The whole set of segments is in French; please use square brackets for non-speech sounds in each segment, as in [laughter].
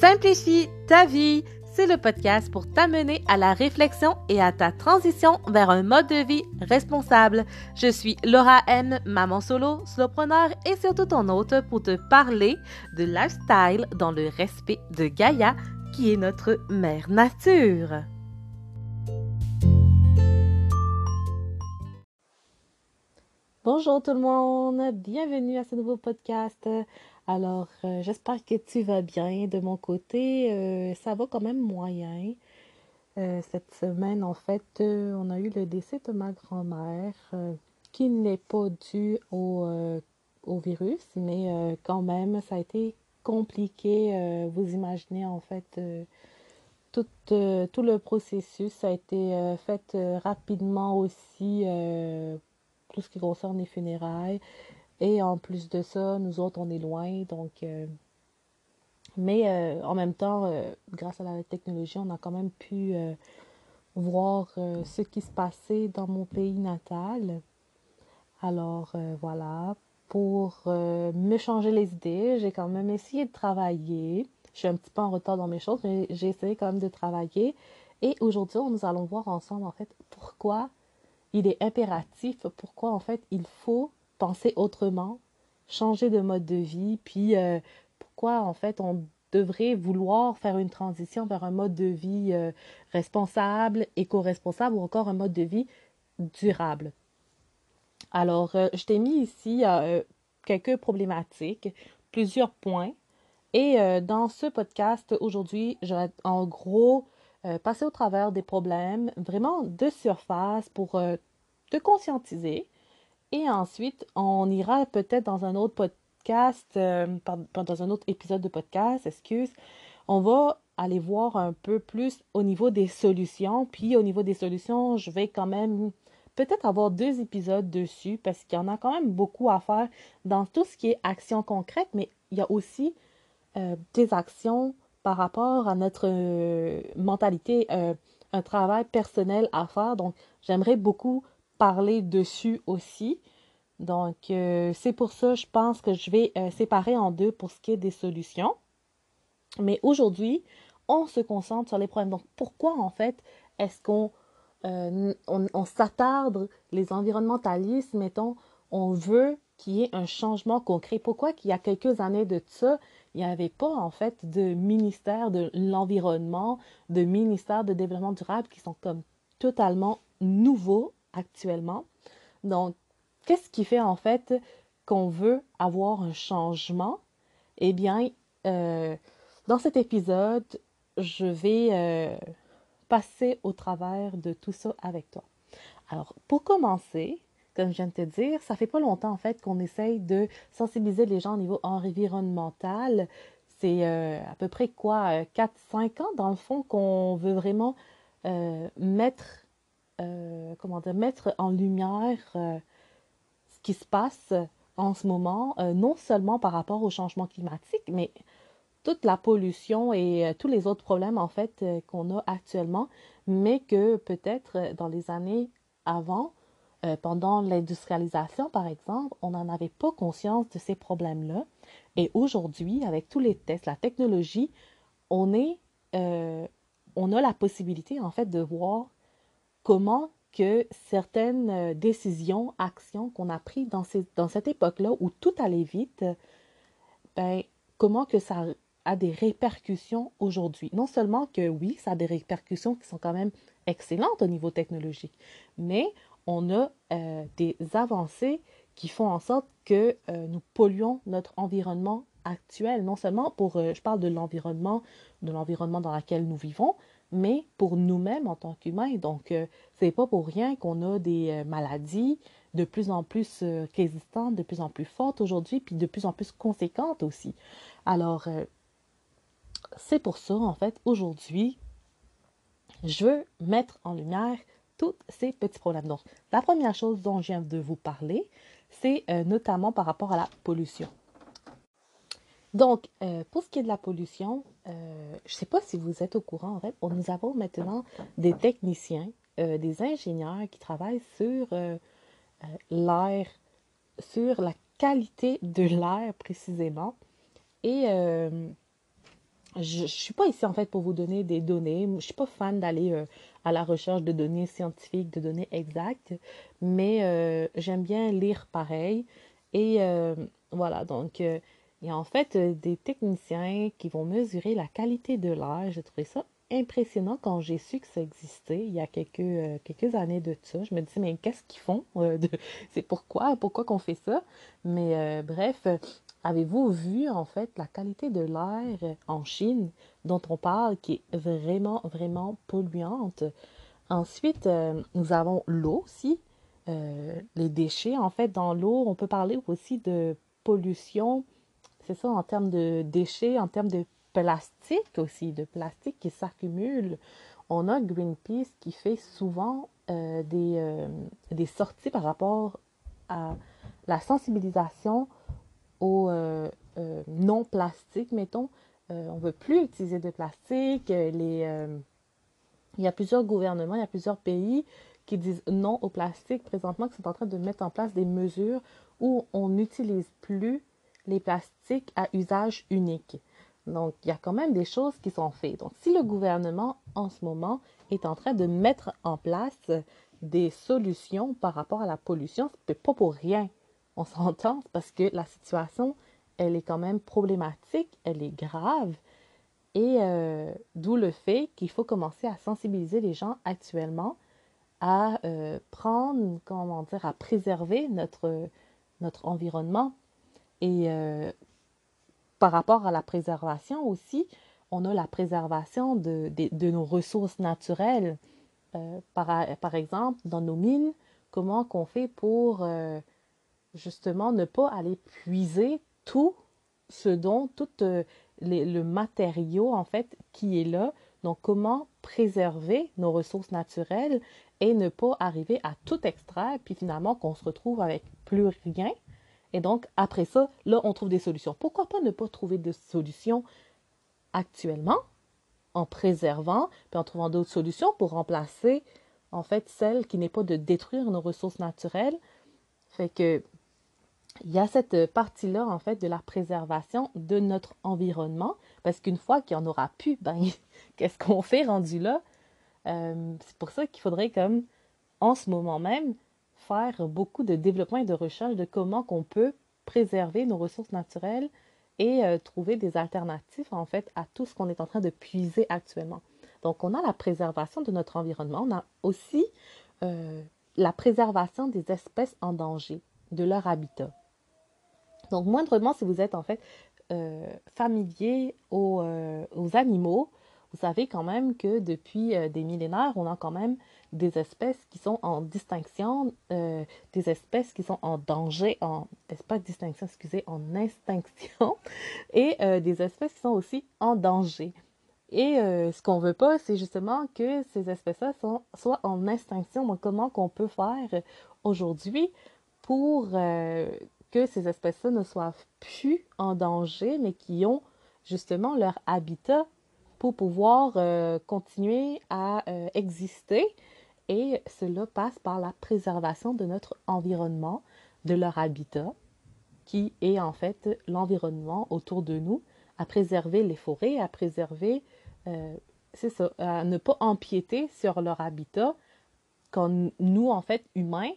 Simplifie ta vie, c'est le podcast pour t'amener à la réflexion et à ta transition vers un mode de vie responsable. Je suis Laura M, maman solo, solopreneur et surtout ton hôte pour te parler de lifestyle dans le respect de Gaïa, qui est notre mère nature. Bonjour tout le monde, bienvenue à ce nouveau podcast. Alors, euh, j'espère que tu vas bien. De mon côté, euh, ça va quand même moyen. Euh, cette semaine, en fait, on a eu le décès de ma grand-mère, qui n'est pas dû au, virus, mais quand même, ça a été compliqué. vous imaginez, en fait, tout, tout, le processus a été fait rapidement aussi, tout ce qui concerne les funérailles. Et en plus de ça, nous autres, on est loin. Donc, euh, mais euh, en même temps, euh, grâce à la technologie, on a quand même pu voir ce qui se passait dans mon pays natal. Alors, voilà. Pour me changer les idées, j'ai quand même essayé de travailler. Je suis un petit peu en retard dans mes choses, mais j'ai essayé quand même de travailler. Et aujourd'hui, nous allons voir ensemble, en fait, pourquoi il est impératif, pourquoi, en fait, il faut penser autrement, changer de mode de vie, puis euh, pourquoi en fait on devrait vouloir faire une transition vers un mode de vie euh, responsable, éco-responsable ou encore un mode de vie durable. Alors, euh, je t'ai mis ici quelques problématiques, plusieurs points. Et dans ce podcast aujourd'hui, je vais en gros passer au travers des problèmes vraiment de surface pour te conscientiser, et ensuite, on ira peut-être dans un autre podcast, euh, dans un autre épisode de podcast, excuse, on va aller voir un peu plus au niveau des solutions. Puis au niveau des solutions, je vais quand même peut-être avoir deux épisodes dessus parce qu'il y en a quand même beaucoup à faire dans tout ce qui est action concrète, mais il y a aussi euh, des actions par rapport à notre euh, mentalité, un travail personnel à faire. Donc, j'aimerais beaucoup parler dessus aussi. Donc, euh, c'est pour ça, je pense que je vais euh, séparer en deux pour ce qui est des solutions. Mais aujourd'hui, on se concentre sur les problèmes. Donc, pourquoi en fait est-ce qu'on euh, on, s'attarde, les environnementalistes, mettons, on veut qu'il y ait un changement concret? Pourquoi qu'il y a quelques années de ça, il n'y avait pas en fait de ministère de l'environnement, de ministère de développement durable qui sont comme totalement nouveaux actuellement. Donc, qu'est-ce qui fait en fait qu'on veut avoir un changement? Eh bien, euh, dans cet épisode, je vais euh, passer au travers de tout ça avec toi. Alors, pour commencer, comme je viens de te dire, ça fait pas longtemps en fait qu'on essaye de sensibiliser les gens au niveau environnemental. C'est euh, à peu près quoi, 4-5 ans dans le fond qu'on veut vraiment mettre euh, comment dire, mettre en lumière euh, ce qui se passe en ce moment, euh, non seulement par rapport au changement climatique, mais toute la pollution et tous les autres problèmes en fait qu'on a actuellement, mais que peut-être dans les années avant, pendant l'industrialisation par exemple, on n'en avait pas conscience de ces problèmes-là. Et aujourd'hui, avec tous les tests, la technologie, on est, on a la possibilité en fait de voir comment que certaines euh, décisions, actions qu'on a prises dans, cette époque-là où tout allait vite, ben, comment que ça a des répercussions aujourd'hui? Non seulement que oui, ça a des répercussions qui sont quand même excellentes au niveau technologique, mais on a euh, des avancées qui font en sorte que euh, nous polluons notre environnement actuel, non seulement pour, je parle de l'environnement, de l'environnement dans lequel nous vivons, mais pour nous-mêmes en tant qu'humains. Donc, euh, c'est pas pour rien qu'on a des euh, maladies de plus en plus euh, résistantes, de plus en plus fortes aujourd'hui, puis de plus en plus conséquentes aussi. Alors, c'est pour ça, en fait, aujourd'hui, je veux mettre en lumière tous ces petits problèmes. Donc, la première chose dont je viens de vous parler, c'est notamment par rapport à la pollution. Donc, euh, pour ce qui est de la pollution, euh, je ne sais pas si vous êtes au courant, en fait, nous avons maintenant des techniciens, euh, des ingénieurs qui travaillent sur l'air, sur la qualité de l'air précisément. Et je ne suis pas ici en fait pour vous donner des données. Je ne suis pas fan d'aller à la recherche de données scientifiques, de données exactes, mais j'aime bien lire pareil. Et voilà, donc il y a en fait des techniciens qui vont mesurer la qualité de l'air. J'ai trouvé ça impressionnant quand j'ai su que ça existait il y a quelques, quelques années de ça. Je me disais, mais qu'est-ce qu'ils font? [laughs] C'est pourquoi? Pourquoi qu'on fait ça? Mais bref, Avez-vous vu en fait la qualité de l'air en Chine dont on parle qui est vraiment, vraiment polluante? Ensuite, euh, nous avons l'eau aussi, euh, les déchets en fait dans l'eau. On peut parler aussi de pollution, c'est ça en termes de déchets, en termes de plastique aussi, de plastique qui s'accumule. On a Greenpeace qui fait souvent euh, des, des sorties par rapport à la sensibilisation au euh, euh, non plastique, mettons. Euh, on ne veut plus utiliser de plastique. Les, il y a plusieurs gouvernements, il y a plusieurs pays qui disent non au plastique présentement, qui sont en train de mettre en place des mesures où on n'utilise plus les plastiques à usage unique. Donc, il y a quand même des choses qui sont faites. Donc, si le gouvernement, en ce moment, est en train de mettre en place des solutions par rapport à la pollution, ce n'est pas pour rien on s'entend parce que la situation, elle est quand même problématique, elle est grave. Et euh, d'où le fait qu'il faut commencer à sensibiliser les gens actuellement à euh, prendre, comment dire, à préserver notre, notre environnement. Et euh, par rapport à la préservation aussi, on a la préservation de, de, nos ressources naturelles. par, par, exemple, dans nos mines, comment qu'on fait pour justement ne pas aller puiser tout ce dont, tout euh, le matériau en fait qui est là. Donc comment préserver nos ressources naturelles et ne pas arriver à tout extraire, puis finalement qu'on se retrouve avec plus rien. Et donc après ça, là, on trouve des solutions. Pourquoi pas ne pas trouver de solutions actuellement en préservant, puis en trouvant d'autres solutions pour remplacer en fait celle qui n'est pas de détruire nos ressources naturelles. Fait que il y a cette partie-là, en fait, de la préservation de notre environnement, parce qu'une fois qu'il n'y en aura plus, ben, [laughs] qu'est-ce qu'on fait rendu là? Euh, c'est pour ça qu'il faudrait, comme, en ce moment même, faire beaucoup de développement et de recherche de comment qu'on peut préserver nos ressources naturelles et euh, trouver des alternatives, en fait, à tout ce qu'on est en train de puiser actuellement. Donc, on a la préservation de notre environnement, on a aussi euh, la préservation des espèces en danger, de leur habitat. Donc, moindrement, si vous êtes en fait euh, familier aux, animaux, vous savez quand même que depuis des millénaires, on a quand même des espèces qui sont en distinction, des espèces qui sont en danger, en pas distinction, excusez, en extinction, [laughs] et des espèces qui sont aussi en danger. Et ce qu'on veut pas, c'est justement que ces espèces-là soient en extinction. Donc, comment qu'on peut faire aujourd'hui pour que ces espèces-là ne soient plus en danger, mais qui ont justement leur habitat pour pouvoir euh, continuer à euh, exister? Et cela passe par la préservation de notre environnement, de leur habitat, qui est en fait l'environnement autour de nous, à préserver les forêts, à préserver, euh, ça, à ne pas empiéter sur leur habitat quand nous, en fait, humains,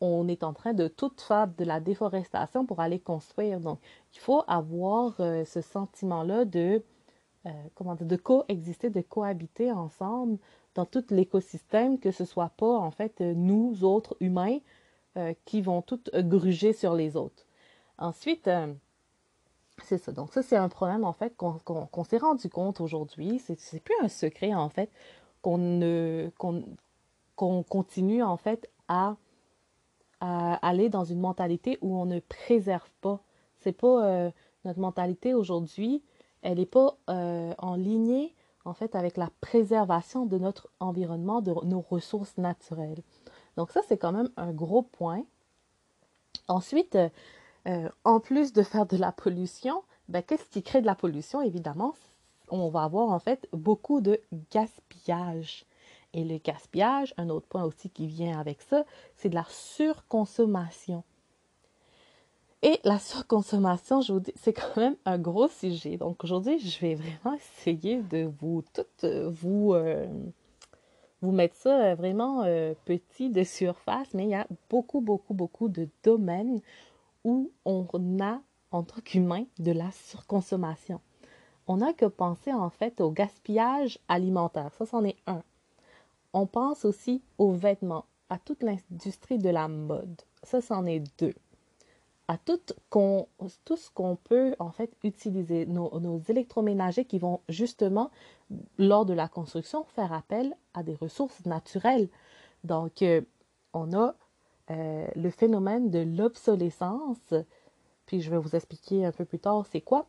on est en train de tout faire de la déforestation pour aller construire. Donc, il faut avoir euh, ce sentiment-là de, euh, comment dire, de coexister, de cohabiter ensemble dans tout l'écosystème, que ce soit pas, en fait, nous, autres humains, euh, qui vont tout gruger sur les autres. Ensuite, c'est ça. Donc, ça, c'est un problème, en fait, qu'on s'est rendu compte aujourd'hui. C'est plus un secret, en fait, qu'on ne, qu'on continue, en fait, à aller dans une mentalité où on ne préserve pas. C'est pas euh, notre mentalité aujourd'hui, elle n'est pas euh, en lignée en fait avec la préservation de notre environnement, de nos ressources naturelles. Donc ça c'est quand même un gros point. Ensuite, euh, en plus de faire de la pollution, ben, qu'est-ce qui crée de la pollution Évidemment, on va avoir en fait beaucoup de gaspillage. Et le gaspillage, un autre point aussi qui vient avec ça, c'est de la surconsommation. Et la surconsommation, je vous dis, c'est quand même un gros sujet. Donc aujourd'hui, je vais vraiment essayer de vous toutes vous euh, vous mettre ça euh, vraiment euh, petit de surface, mais il y a beaucoup, beaucoup, beaucoup de domaines où on a en tant qu'humain de la surconsommation. On n'a que penser en fait au gaspillage alimentaire. Ça, c'en est un. On pense aussi aux vêtements, à toute l'industrie de la mode. Ça, c'en est deux tout, ce qu'on peut en fait utiliser, nos, électroménagers qui vont justement, lors de la construction, faire appel à des ressources naturelles. Donc, euh, on a euh, le phénomène de l'obsolescence, puis je vais vous expliquer un peu plus tard c'est quoi.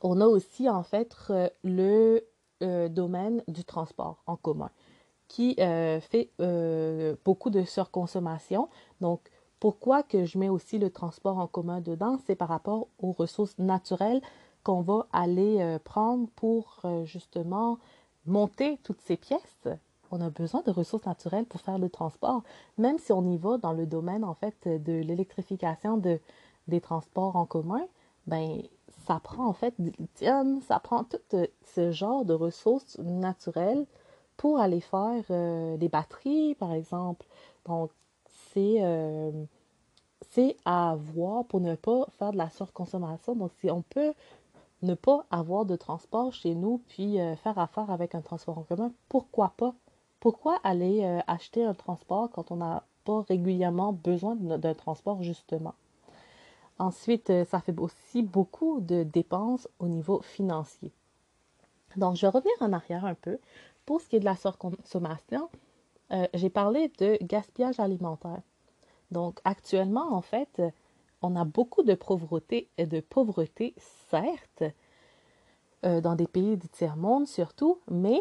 On a aussi en fait euh, le domaine du transport en commun qui fait beaucoup de surconsommation. Donc, pourquoi que je mets aussi le transport en commun dedans? C'est par rapport aux ressources naturelles qu'on va aller euh, prendre pour euh, justement monter toutes ces pièces. On a besoin de ressources naturelles pour faire le transport, même si on y va dans le domaine en fait de l'électrification de, des transports en commun, ben ça prend en fait du lithium, ça prend tout euh, ce genre de ressources naturelles pour aller faire des batteries, par exemple. Donc, c'est c'est à voir pour ne pas faire de la surconsommation. Donc, si on peut ne pas avoir de transport chez nous, puis euh, faire affaire avec un transport en commun, pourquoi pas? Pourquoi aller euh, acheter un transport quand on n'a pas régulièrement besoin d'un transport, justement? Ensuite, euh, ça fait aussi beaucoup de dépenses au niveau financier. Donc, je vais revenir en arrière un peu. Pour ce qui est de la surconsommation, j'ai parlé de gaspillage alimentaire. Donc actuellement, en fait, on a beaucoup de pauvreté, de pauvreté certes, euh, dans des pays du tiers-monde surtout, mais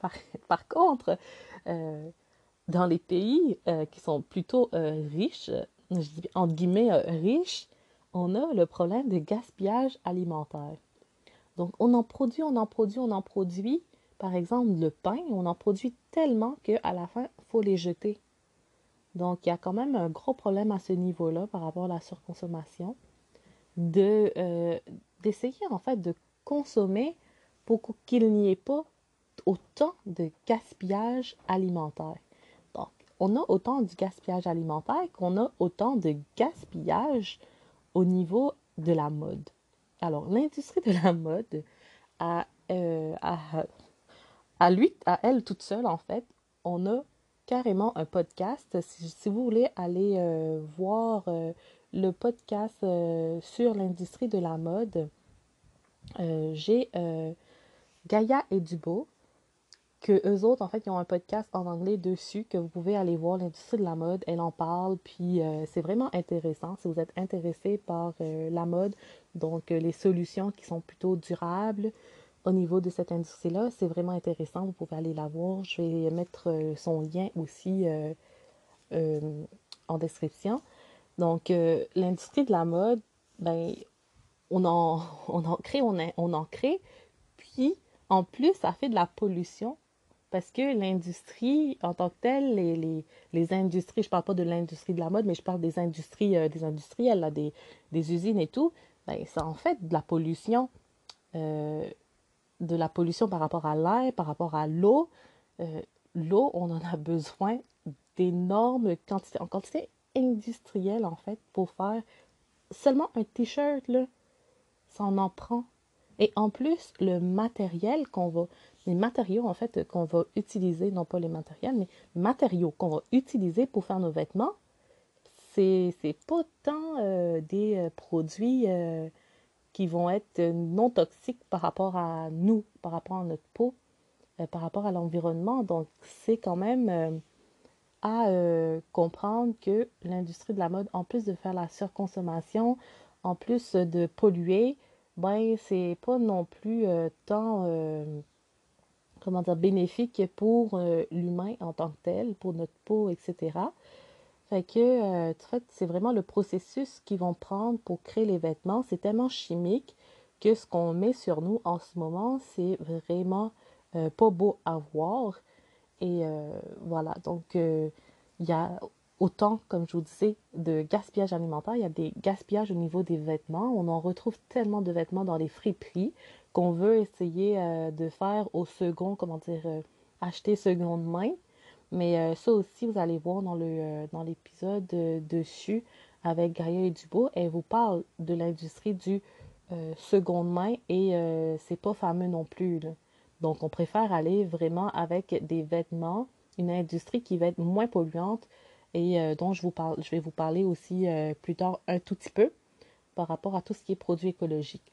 [laughs] par, contre, euh, dans les pays euh, qui sont plutôt riches, je dis entre guillemets riches, on a le problème de gaspillage alimentaire. Donc on en produit, on en produit, on en produit. Par exemple, le pain, on en produit tellement qu'à la fin, il faut les jeter. Donc, il y a quand même un gros problème à ce niveau-là par rapport à la surconsommation, de, euh, d'essayer en fait de consommer pour qu'il n'y ait pas autant de gaspillage alimentaire. Donc, on a autant de gaspillage alimentaire qu'on a autant de gaspillage au niveau de la mode. Alors, l'industrie de la mode a, euh, à lui, à elle toute seule, en fait, on a carrément un podcast. Si, vous voulez aller euh, voir euh, le podcast euh, sur l'industrie de la mode, j'ai Gaïa et Dubo, que eux autres, en fait, ils ont un podcast en anglais dessus, que vous pouvez aller voir l'industrie de la mode. Elle en parle, puis c'est vraiment intéressant si vous êtes intéressé par la mode, donc les solutions qui sont plutôt durables, au niveau de cette industrie-là. C'est vraiment intéressant. Vous pouvez aller la voir. Je vais mettre euh, son lien aussi euh, euh, en description. Donc, l'industrie de la mode, ben, on en, [laughs] on en crée, on, on en crée. Puis, en plus, ça fait de la pollution parce que l'industrie en tant que telle, les, les, les industries, je ne parle pas de l'industrie de la mode, mais je parle des industries, des industriels, là, des, des, usines et tout, ben, ça en fait de la pollution de la pollution par rapport à l'air, par rapport à l'eau. Euh, l'eau, on en a [laughs] besoin d'énormes quantités, en quantité industrielle en fait, pour faire seulement un t-shirt, là, ça en, en prend. Et en plus, le matériel qu'on va, les matériaux en fait qu'on va utiliser, non pas les matériels, mais les matériaux qu'on va utiliser pour faire nos vêtements, c'est, c'est pas tant euh, des euh, produits qui vont être non toxiques par rapport à nous, par rapport à notre peau, euh, par rapport à l'environnement. Donc, c'est quand même euh, à euh, comprendre que l'industrie de la mode, en plus de faire la surconsommation, en plus de polluer, ben, c'est pas non plus tant, comment dire, bénéfique pour l'humain en tant que tel, pour notre peau, etc. Fait que, euh, fait, c'est vraiment le processus qu'ils vont prendre pour créer les vêtements. C'est tellement chimique que ce qu'on met sur nous en ce moment, c'est vraiment euh, pas beau à voir. Et euh, voilà, donc il y a autant, comme je vous disais, de gaspillage alimentaire. Il y a des gaspillages au niveau des vêtements. On en retrouve tellement de vêtements dans les friperies qu'on veut essayer de faire au second, comment dire, acheter seconde main. Mais euh, ça aussi, vous allez voir dans le dans l'épisode dessus avec Gaïa et Dubo. Elle vous parle de l'industrie du seconde main et c'est pas fameux non plus. Donc, on préfère aller vraiment avec des vêtements, une industrie qui va être moins polluante et euh, dont je, vous parle, je vais vous parler aussi euh, plus tard un tout petit peu par rapport à tout ce qui est produit écologique.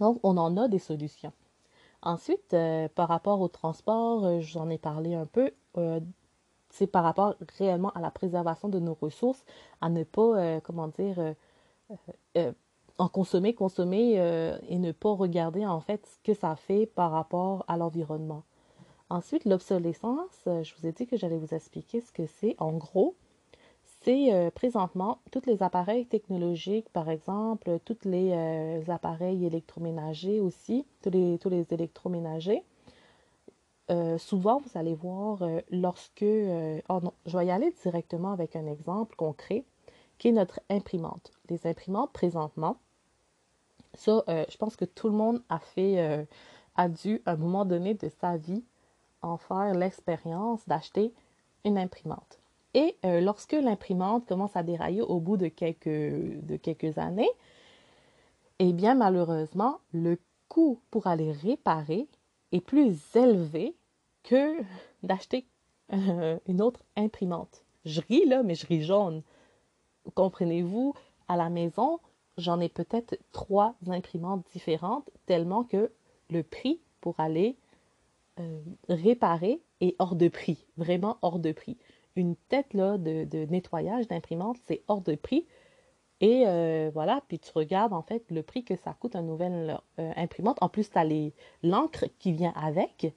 Donc, on en a des solutions. Ensuite, euh, par rapport au transport, j'en ai parlé un peu. C'est par rapport réellement à la préservation de nos ressources, à ne pas, comment dire, en consommer, consommer et ne pas regarder en fait ce que ça fait par rapport à l'environnement. Ensuite, l'obsolescence, euh, je vous ai dit que j'allais vous expliquer ce que c'est. En gros, c'est euh, présentement tous les appareils technologiques, par exemple, tous les euh, appareils électroménagers aussi, tous les électroménagers. Souvent, vous allez voir lorsque... oh non, je vais y aller directement avec un exemple concret qui est notre imprimante. Les imprimantes présentement, ça, je pense que tout le monde a fait, a dû à un moment donné de sa vie en faire l'expérience d'acheter une imprimante. Et euh, lorsque l'imprimante commence à dérailler au bout de quelques, de quelques années, eh bien malheureusement, le coût pour aller réparer est plus élevé que d'acheter euh, une autre imprimante. Je ris là, mais je ris jaune. Comprenez-vous, à la maison, j'en ai peut-être trois imprimantes différentes, tellement que le prix pour aller euh, réparé et hors de prix, vraiment hors de prix. Une tête là, de, nettoyage d'imprimante, c'est hors de prix. Et euh, voilà, puis tu regardes en fait le prix que ça coûte une nouvelle euh, imprimante. En plus, tu as l'encre qui vient avec.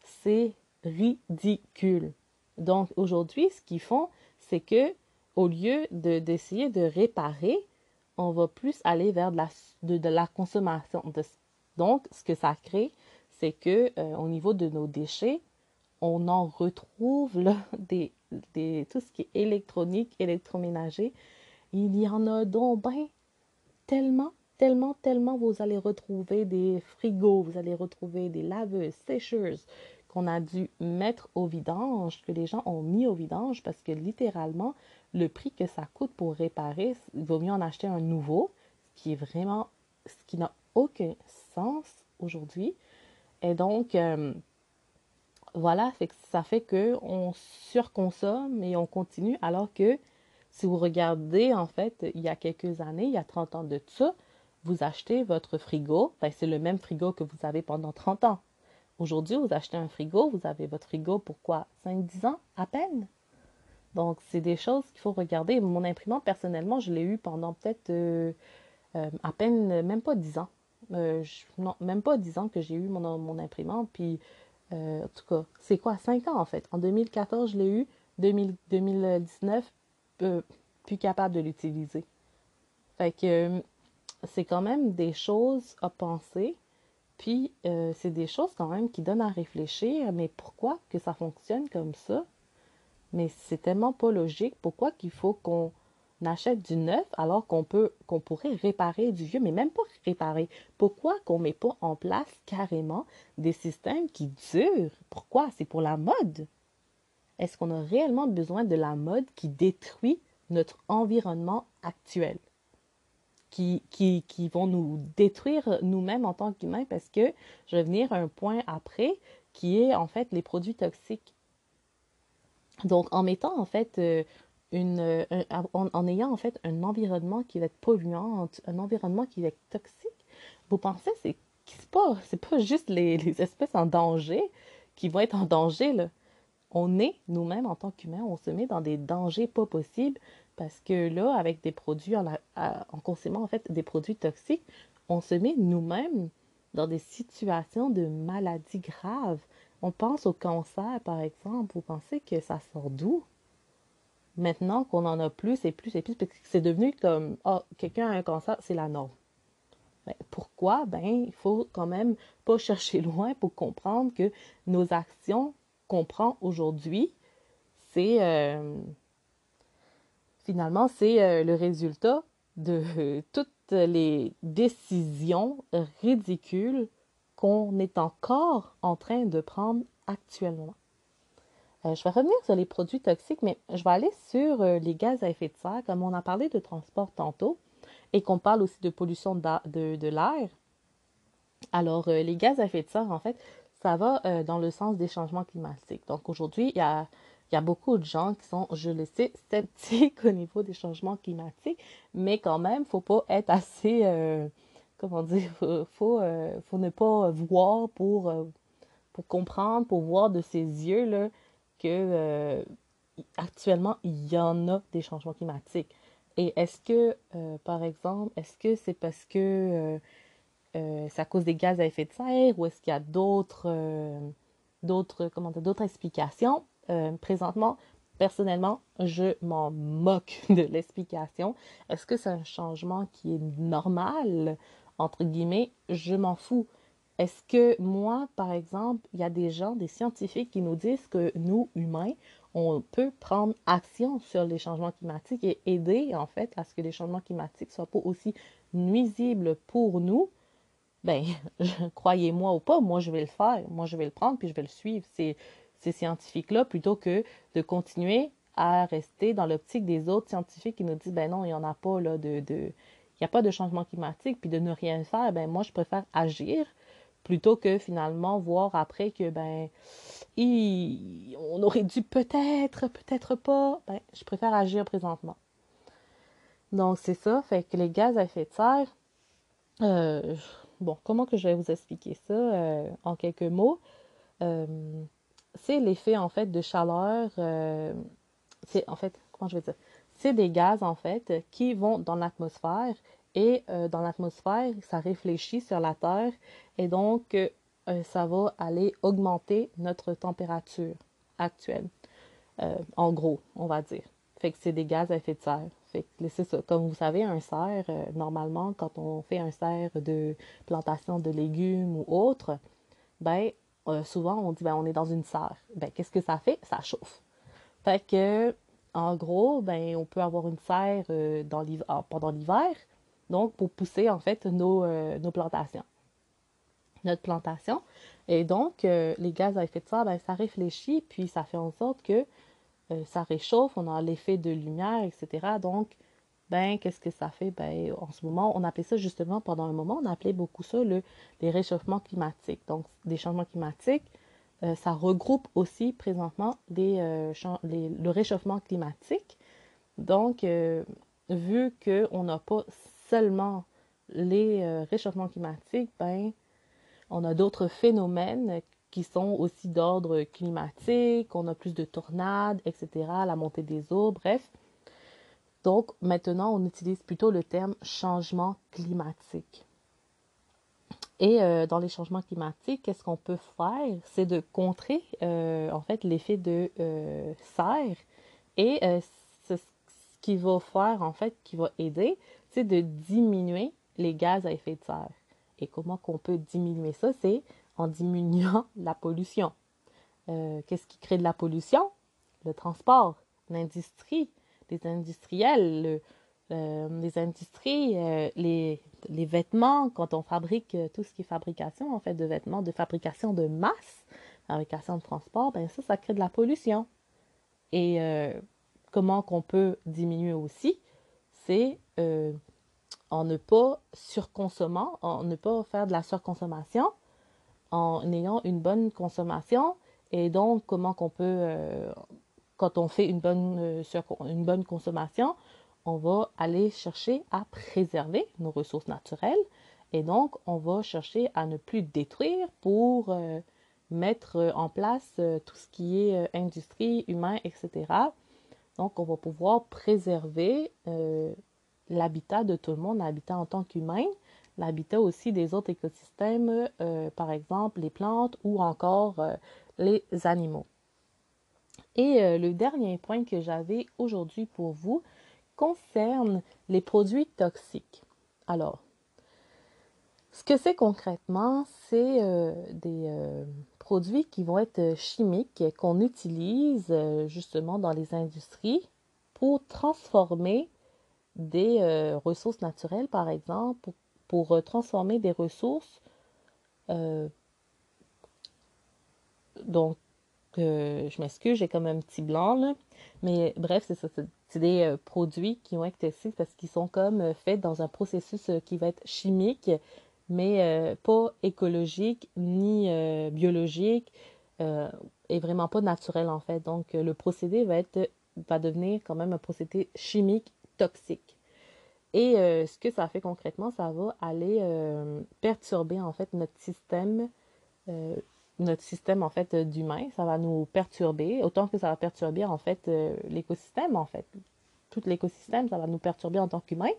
C'est ridicule. Donc aujourd'hui, ce qu'ils font, c'est que au lieu d'essayer de, réparer, on va plus aller vers de la, de, la consommation. donc, ce que ça crée, c'est que euh, au niveau de nos déchets, on en retrouve là, [laughs] des, des, tout ce qui est électronique, électroménager. Il y en a donc ben tellement, tellement, tellement, vous allez retrouver des frigos, vous allez retrouver des laveuses, sécheuses qu'on a dû mettre au vidange, que les gens ont mis au vidange parce que littéralement, le prix que ça coûte pour réparer, il vaut mieux en acheter un nouveau, ce qui est vraiment, ce qui n'a aucun sens aujourd'hui. Et donc, euh, voilà, ça fait qu'on surconsomme et on continue, alors que si vous regardez, en fait, il y a quelques années, il y a 30 ans de ça, vous achetez votre frigo, ben, c'est le même frigo que vous avez pendant 30 ans. Aujourd'hui, vous achetez un frigo, vous avez votre frigo pour quoi? 5-10 ans à peine? Donc, c'est des choses qu'il faut regarder. Mon imprimante, personnellement, je l'ai eu pendant peut-être euh, euh, à peine, même pas 10 ans. Euh, non, même pas 10 ans que j'ai eu mon, imprimante. Puis, en tout cas, c'est quoi? 5 ans en fait. En 2014, je l'ai eu. 2019, euh, plus capable de l'utiliser. Fait que c'est quand même des choses à penser. Puis, c'est des choses quand même qui donnent à réfléchir. Mais pourquoi que ça fonctionne comme ça? Mais c'est tellement pas logique. Pourquoi qu'il faut qu'on achète du neuf alors qu'on peut qu'on pourrait réparer du vieux, mais même pas réparer? Pourquoi qu'on met pas en place carrément des systèmes qui durent? Pourquoi? C'est pour la mode. Est-ce qu'on a réellement besoin de la mode qui détruit notre environnement actuel? Qui, qui, vont nous détruire nous-mêmes en tant qu'humains? Parce que je vais venir à un point après qui est en fait les produits toxiques. Donc en mettant en fait euh, une, en, ayant en fait un environnement qui va être polluant, un environnement qui va être toxique, vous pensez c'est c'est pas pas juste les, espèces en danger qui vont être en danger. On est nous-mêmes en tant qu'humains, on se met dans des dangers pas possibles parce que là avec des produits en, en consommant en fait des produits toxiques, on se met nous-mêmes dans des situations de maladies graves. On pense au cancer par exemple, vous pensez que ça sort d'où? Maintenant qu'on en a plus et plus et plus, parce que c'est devenu comme, ah, quelqu'un a un cancer, c'est la norme. Ben, pourquoi? Ben, il faut quand même pas [laughs] chercher loin pour comprendre que nos actions qu'on prend aujourd'hui, c'est, euh, finalement, c'est le résultat de [laughs] toutes les décisions ridicules qu'on est encore en train de prendre actuellement. Euh, je vais revenir sur les produits toxiques, mais je vais aller sur euh, les gaz à effet de serre, comme on a parlé de transport tantôt, et qu'on parle aussi de pollution de, l'air. Alors, euh, les gaz à effet de serre, en fait, ça va dans le sens des changements climatiques. Donc, aujourd'hui, il y a, beaucoup de gens qui sont, je le sais, sceptiques [laughs] au niveau des changements climatiques, mais quand même, il ne faut pas être assez, comment dire, faut, faut, ne pas voir pour, pour comprendre, pour voir de ses yeux, là, que euh, actuellement, il y en a des changements climatiques. Et est-ce que, euh, par exemple, est-ce que c'est parce que euh, c'est à cause des gaz à effet de serre ou est-ce qu'il y a d'autres, d'autres explications? présentement, personnellement, je m'en moque [laughs] de l'explication. Est-ce que c'est un changement qui est normal? Entre guillemets, je m'en fous. Est-ce que moi, par exemple, il y a des gens, des scientifiques qui nous disent que nous, humains, on peut prendre action sur les changements climatiques et aider, en fait, à ce que les changements climatiques soient pas aussi nuisibles pour nous? Ben, [laughs] croyez-moi ou pas, moi, je vais le faire. Moi, je vais le prendre puis je vais le suivre. Ces, scientifiques-là, plutôt que de continuer à rester dans l'optique des autres scientifiques qui nous disent, ben non, il n'y en a pas, là, de, de il n'y a pas de changement climatique, puis de ne rien faire, ben moi, je préfère agir plutôt que finalement voir après que ben on aurait dû peut-être, peut-être pas. Ben, je préfère agir présentement. Donc c'est ça, fait que les gaz à effet de serre, euh, bon, comment que je vais vous expliquer ça euh, en quelques mots? Euh, c'est l'effet en fait de chaleur, c'est en fait, comment je vais dire? C'est des gaz en fait qui vont dans l'atmosphère et euh, dans l'atmosphère, ça réfléchit sur la Terre et donc euh, ça va aller augmenter notre température actuelle. Euh, en gros, on va dire. Fait que c'est des gaz à effet de serre. Comme vous savez, un serre, normalement, quand on fait un serre de plantation de légumes ou autre, ben souvent on dit ben on est dans une serre. Ben qu'est-ce que ça fait? Ça chauffe. Fait que en gros, ben on peut avoir une serre dans ah, pendant l'hiver, donc pour pousser en fait nos, euh, nos plantations. Notre plantation. Et donc, euh, les gaz à effet de serre, ben, ça réfléchit, puis ça fait en sorte que euh, ça réchauffe, on a l'effet de lumière, etc. Donc, ben, qu'est-ce que ça fait? Ben, en ce moment, on appelait ça justement, pendant un moment, on appelait beaucoup ça le, les réchauffements climatiques. Donc, des changements climatiques, ça regroupe aussi présentement les, le réchauffement climatique. Donc, vu qu'on n'a pas seulement les euh, réchauffements climatiques, ben, on a d'autres phénomènes qui sont aussi d'ordre climatique, on a plus de tornades, etc., la montée des eaux, bref. Donc maintenant, on utilise plutôt le terme changement climatique. Et euh, dans les changements climatiques, qu'est-ce qu'on peut faire? C'est de contrer euh, en fait l'effet de serre. Et ce qui va faire en fait, qui va aider, c'est de diminuer les gaz à effet de serre. Et comment qu'on peut diminuer ça? C'est en diminuant [laughs] la pollution. Euh, qu'est-ce qui crée de la pollution? Le transport, l'industrie, les industriels, les industries, euh, les, vêtements, quand on fabrique euh, tout ce qui est fabrication, en fait, de vêtements, de fabrication de masse, fabrication de transport, ben ça, ça crée de la pollution. Et comment qu'on peut diminuer aussi? C'est en ne pas surconsommant, en ne pas faire de la surconsommation, en ayant une bonne consommation. Et donc, comment qu'on peut, euh, quand on fait une bonne, euh, une bonne consommation, on va aller chercher à préserver nos ressources naturelles. Et donc, on va chercher à ne plus détruire pour euh, mettre en place tout ce qui est industrie, humain, etc. Donc, on va pouvoir préserver l'habitat de tout le monde, l'habitat en tant qu'humain, l'habitat aussi des autres écosystèmes, euh, par exemple les plantes ou encore euh, les animaux. Et euh, le dernier point que j'avais aujourd'hui pour vous concerne les produits toxiques. Alors, ce que c'est concrètement, c'est des produits qui vont être chimiques, qu'on utilise justement dans les industries pour transformer des ressources naturelles, par exemple, pour, transformer des ressources donc je m'excuse, j'ai comme un petit blanc, là. Mais bref, c'est ça. C'est des euh, produits qui vont être testés parce qu'ils sont comme euh, faits dans un processus euh, qui va être chimique, mais pas écologique ni biologique et vraiment pas naturel en fait. Donc le procédé va être va devenir quand même un procédé chimique toxique. Et ce que ça fait concrètement, ça va aller perturber en fait notre système notre système en fait d'humain, ça va nous perturber, autant que ça va perturber en fait euh, l'écosystème en fait. Tout l'écosystème, ça va nous perturber en tant qu'humain.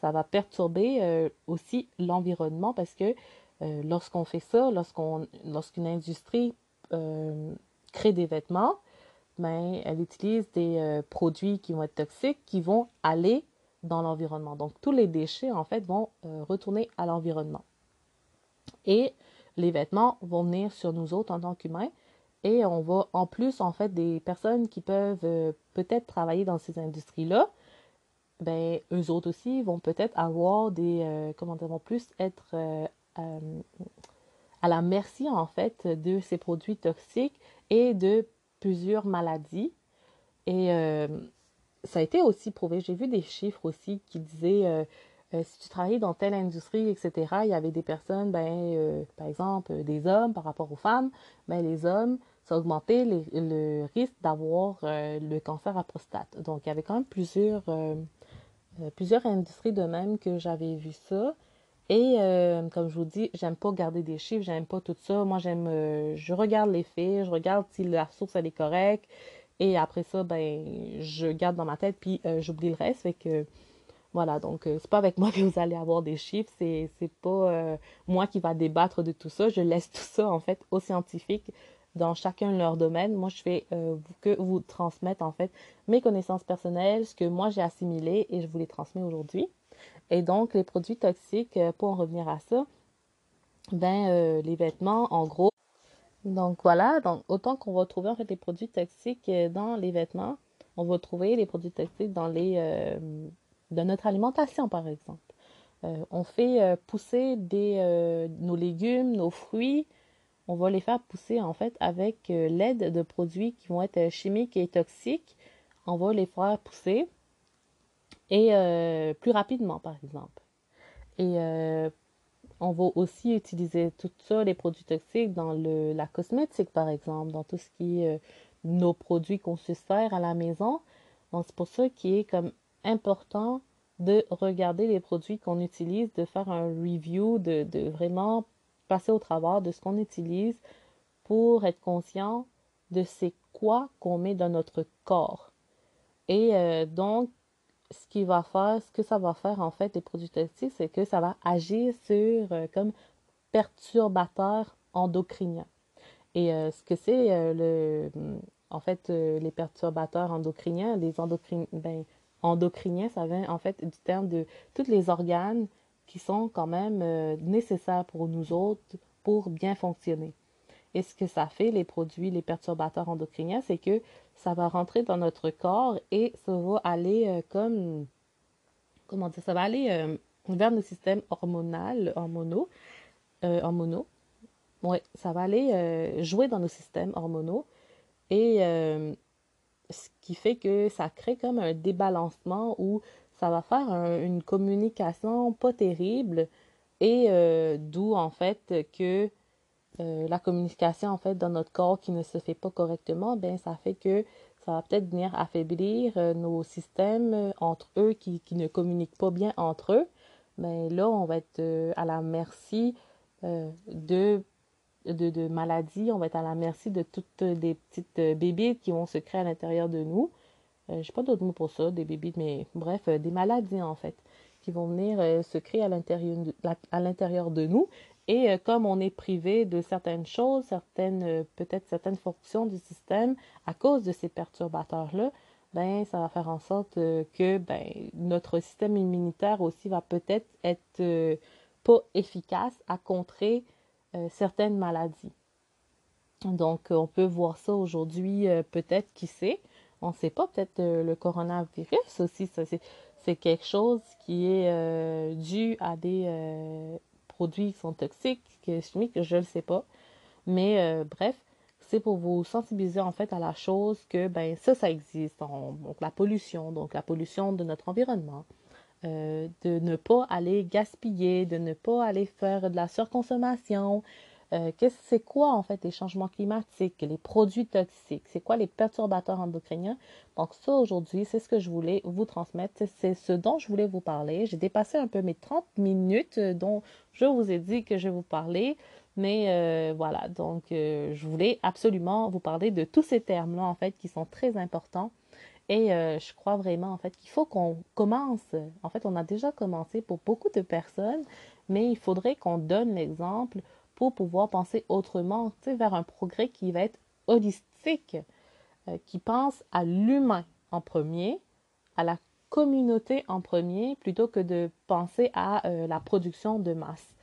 Ça va perturber euh, aussi l'environnement parce que euh, lorsqu'on fait ça, lorsqu'on lorsqu'une industrie crée des vêtements, ben, elle utilise des produits qui vont être toxiques qui vont aller dans l'environnement. Donc tous les déchets en fait vont retourner à l'environnement. Et les vêtements vont venir sur nous autres en tant qu'humains. Et on va, en plus, en fait, des personnes qui peuvent euh, peut-être travailler dans ces industries-là, ben, eux autres aussi vont peut-être avoir des, euh, comment dire, vont plus être euh, à la merci, en fait, de ces produits toxiques et de plusieurs maladies. Et ça a été aussi prouvé. J'ai vu des chiffres aussi qui disaient euh, si tu travaillais dans telle industrie, etc., il y avait des personnes, ben, euh, par exemple, euh, des hommes par rapport aux femmes, ben, les hommes, ça augmentait le risque d'avoir le cancer à prostate. Donc, il y avait quand même plusieurs, plusieurs industries de même que j'avais vu ça. Et comme je vous dis, j'aime pas garder des chiffres, j'aime pas tout ça. Moi, j'aime, je regarde les faits, je regarde si la source elle est correcte. Et après ça, ben, je garde dans ma tête, puis j'oublie le reste. Fait que voilà, donc euh, c'est pas avec moi que vous allez avoir des chiffres, c'est, c'est pas euh, moi qui va débattre de tout ça. Je laisse tout ça en fait aux scientifiques dans chacun leur domaine. Moi, je fais euh, que vous transmettre en fait mes connaissances personnelles, ce que moi j'ai assimilé et je vous les transmets aujourd'hui. Et donc, les produits toxiques, pour en revenir à ça, ben les vêtements, en gros. Donc voilà, donc autant qu'on va trouver en fait les produits toxiques dans les vêtements, on va trouver les produits toxiques dans les de notre alimentation, par exemple. Euh, on fait euh, pousser des, euh, nos légumes, nos fruits, on va les faire pousser en fait avec l'aide de produits qui vont être chimiques et toxiques. On va les faire pousser et plus rapidement, par exemple. Et on va aussi utiliser tout ça, les produits toxiques, dans le, la cosmétique, par exemple, dans tout ce qui est nos produits qu'on se sert à la maison. Donc, c'est pour ça qu'il est comme important de regarder les produits qu'on utilise, de faire un review, de, vraiment passer au travers de ce qu'on utilise pour être conscient de c'est quoi qu'on met dans notre corps. Et euh, donc, ce qui va faire, ce que ça va faire en fait, les produits toxiques, c'est que ça va agir sur euh, comme perturbateur endocrinien. Et euh, ce que c'est le en fait les perturbateurs endocriniens, les endocriniens, ben, endocrinien, ça vient en fait du terme de tous les organes qui sont quand même euh, nécessaires pour nous autres pour bien fonctionner. Et ce que ça fait, les produits, les perturbateurs endocriniens, c'est que ça va rentrer dans notre corps et ça va aller euh, comme, comment dire, ça va aller euh, vers le système hormonal, hormonaux, hormonaux. Oui, ça va aller jouer dans nos systèmes hormonaux et ce qui fait que ça crée comme un débalancement où ça va faire une communication pas terrible et euh, d'où en fait que euh, la communication en fait dans notre corps qui ne se fait pas correctement, ben ça fait que ça va peut-être venir affaiblir euh, nos systèmes entre eux qui, qui, ne communiquent pas bien entre eux. Mais ben, là, on va être à la merci de de, maladies. On va être à la merci de toutes des petites euh, bébites qui vont se créer à l'intérieur de nous. Euh, je n'ai pas d'autre mot pour ça, des bébites, mais bref, euh, des maladies en fait, qui vont venir se créer à l'intérieur de, à l'intérieur de nous. Et comme on est privé de certaines choses, certaines, peut-être certaines fonctions du système à cause de ces perturbateurs-là, ben, ça va faire en sorte que ben, notre système immunitaire aussi va peut-être être, pas efficace à contrer euh, certaines maladies. Donc, on peut voir ça aujourd'hui, euh, peut-être, qui sait? On ne sait pas, peut-être le coronavirus aussi, c'est quelque chose qui est dû à des produits sont toxiques, chimiques, je ne sais pas. Mais bref, c'est pour vous sensibiliser en fait à la chose que ben ça, ça existe. donc la pollution, donc la pollution de notre environnement. Euh, de ne pas aller gaspiller, de ne pas aller faire de la surconsommation. Euh, c'est quoi en fait les changements climatiques, les produits toxiques, c'est quoi les perturbateurs endocriniens? Donc ça aujourd'hui, c'est ce que je voulais vous transmettre, c'est ce dont je voulais vous parler. J'ai dépassé un peu mes 30 minutes euh, dont je vous ai dit que je vais vous parler. Mais euh, voilà, donc je voulais absolument vous parler de tous ces termes-là, en fait, qui sont très importants. Et je crois vraiment, en fait, qu'il faut qu'on commence. En fait, on a déjà commencé pour beaucoup de personnes, mais il faudrait qu'on donne l'exemple pour pouvoir penser autrement, vers un progrès qui va être holistique, qui pense à l'humain en premier, à la communauté en premier, plutôt que de penser à la production de masse.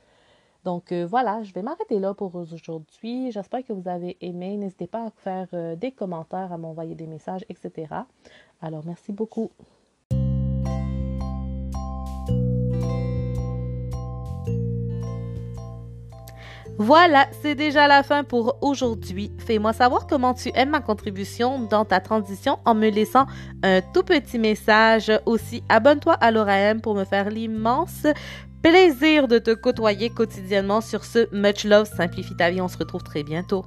Donc euh, voilà, je vais m'arrêter là pour aujourd'hui. J'espère que vous avez aimé. N'hésitez pas à faire euh, des commentaires, à m'envoyer des messages, etc. Alors merci beaucoup. Voilà, c'est déjà la fin pour aujourd'hui. Fais-moi savoir comment tu aimes ma contribution dans ta transition en me laissant un tout petit message. Aussi, abonne-toi à l'ORAM pour me faire l'immense plaisir de te côtoyer quotidiennement sur ce Much Love Simplifie ta vie. On se retrouve très bientôt.